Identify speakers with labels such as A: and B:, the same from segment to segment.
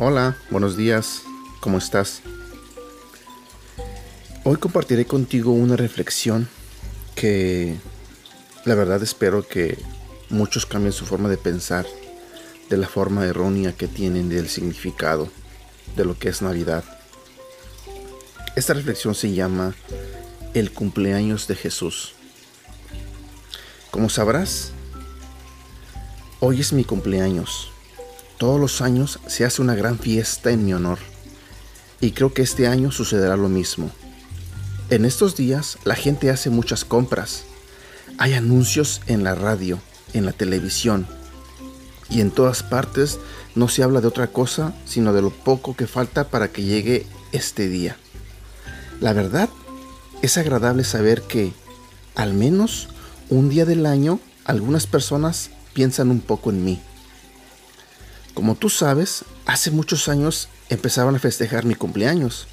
A: Hola, buenos días, ¿cómo estás? Hoy compartiré contigo una reflexión que la verdad espero que muchos cambien su forma de pensar de la forma errónea que tienen del significado de lo que es Navidad. Esta reflexión se llama El cumpleaños de Jesús. Como sabrás, hoy es mi cumpleaños todos los años se hace una gran fiesta en mi honor y creo que este año sucederá lo mismo. En estos días la gente hace muchas compras. Hay anuncios en la radio, en la televisión y en todas partes no se habla de otra cosa sino de lo poco que falta para que llegue este día. La verdad, es agradable saber que, al menos un día del año, algunas personas piensan un poco en mí como tú sabes, hace muchos años empezaron a festejar mi cumpleaños.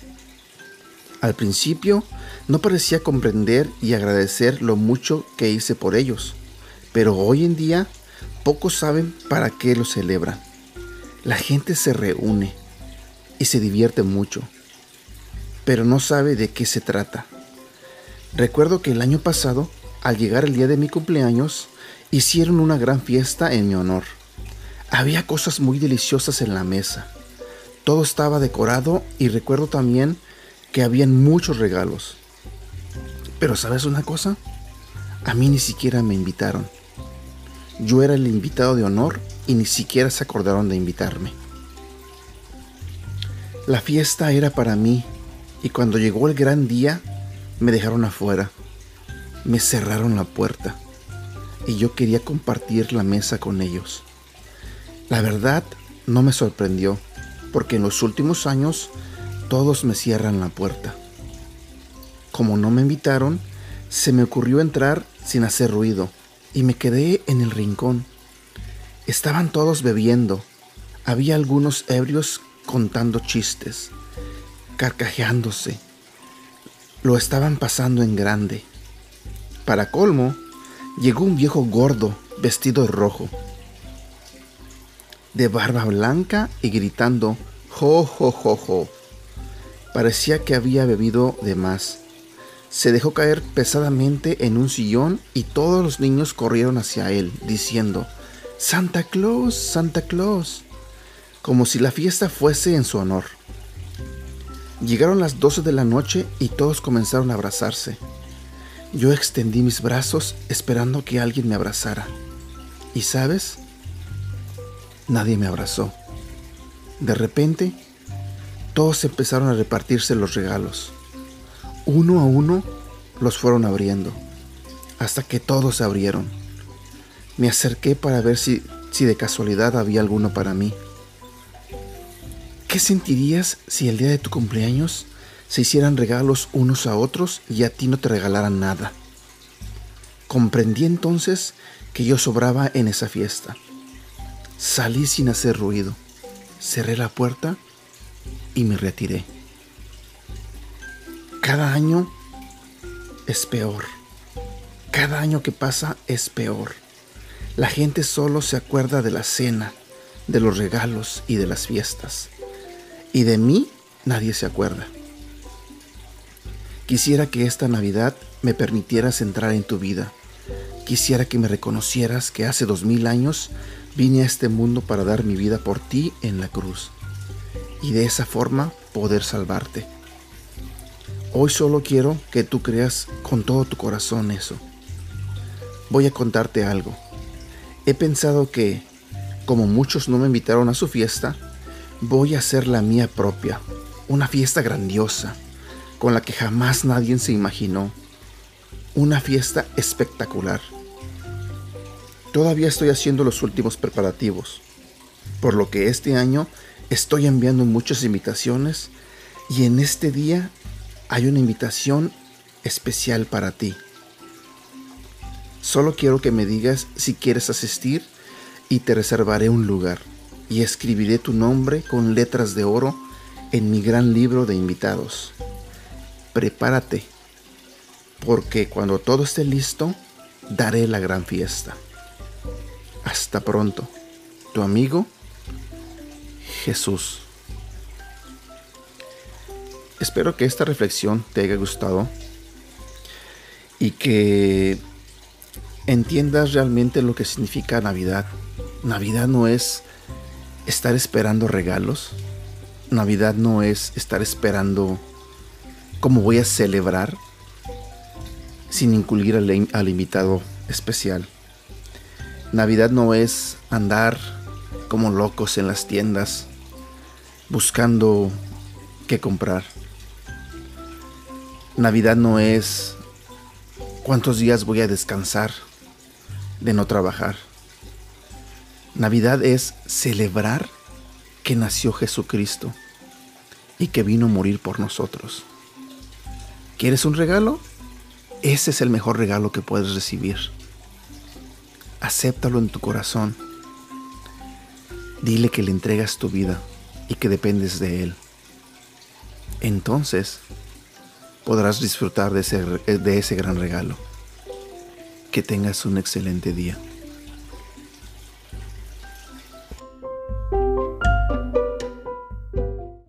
A: Al principio no parecía comprender y agradecer lo mucho que hice por ellos, pero hoy en día pocos saben para qué lo celebran. La gente se reúne y se divierte mucho, pero no sabe de qué se trata. Recuerdo que el año pasado, al llegar el día de mi cumpleaños, hicieron una gran fiesta en mi honor. Había cosas muy deliciosas en la mesa. Todo estaba decorado y recuerdo también que habían muchos regalos. Pero ¿sabes una cosa? A mí ni siquiera me invitaron. Yo era el invitado de honor y ni siquiera se acordaron de invitarme. La fiesta era para mí y cuando llegó el gran día me dejaron afuera. Me cerraron la puerta y yo quería compartir la mesa con ellos. La verdad no me sorprendió, porque en los últimos años todos me cierran la puerta. Como no me invitaron, se me ocurrió entrar sin hacer ruido y me quedé en el rincón. Estaban todos bebiendo. Había algunos ebrios contando chistes, carcajeándose. Lo estaban pasando en grande. Para colmo, llegó un viejo gordo vestido de rojo de barba blanca y gritando jo jo jo jo. Parecía que había bebido de más. Se dejó caer pesadamente en un sillón y todos los niños corrieron hacia él, diciendo, Santa Claus, Santa Claus, como si la fiesta fuese en su honor. Llegaron las doce de la noche y todos comenzaron a abrazarse. Yo extendí mis brazos esperando que alguien me abrazara. ¿Y sabes? Nadie me abrazó. De repente, todos empezaron a repartirse los regalos. Uno a uno los fueron abriendo, hasta que todos se abrieron. Me acerqué para ver si, si de casualidad había alguno para mí. ¿Qué sentirías si el día de tu cumpleaños se hicieran regalos unos a otros y a ti no te regalaran nada? Comprendí entonces que yo sobraba en esa fiesta. Salí sin hacer ruido, cerré la puerta y me retiré. Cada año es peor. Cada año que pasa es peor. La gente solo se acuerda de la cena, de los regalos y de las fiestas. Y de mí nadie se acuerda. Quisiera que esta Navidad me permitieras entrar en tu vida. Quisiera que me reconocieras que hace dos mil años Vine a este mundo para dar mi vida por ti en la cruz y de esa forma poder salvarte. Hoy solo quiero que tú creas con todo tu corazón eso. Voy a contarte algo. He pensado que, como muchos no me invitaron a su fiesta, voy a hacer la mía propia, una fiesta grandiosa, con la que jamás nadie se imaginó, una fiesta espectacular Todavía estoy haciendo los últimos preparativos, por lo que este año estoy enviando muchas invitaciones y en este día hay una invitación especial para ti. Solo quiero que me digas si quieres asistir y te reservaré un lugar y escribiré tu nombre con letras de oro en mi gran libro de invitados. Prepárate, porque cuando todo esté listo, daré la gran fiesta. Hasta pronto. Tu amigo Jesús. espero que esta reflexión te haya gustado y que entiendas realmente lo que significa Navidad. Navidad no es estar esperando regalos. Navidad no es estar esperando cómo voy a celebrar sin incluir al, al invitado especial. Navidad no es andar como locos en las tiendas buscando qué comprar. Navidad no es cuántos días voy a descansar de no trabajar. Navidad es celebrar que nació Jesucristo y que vino a morir por nosotros. ¿Quieres un regalo? Ese es el mejor regalo que puedes recibir. Acéptalo en tu corazón. Dile que le entregas tu vida y que dependes de Él. Entonces podrás disfrutar de ese, de ese gran regalo. Que tengas un excelente día.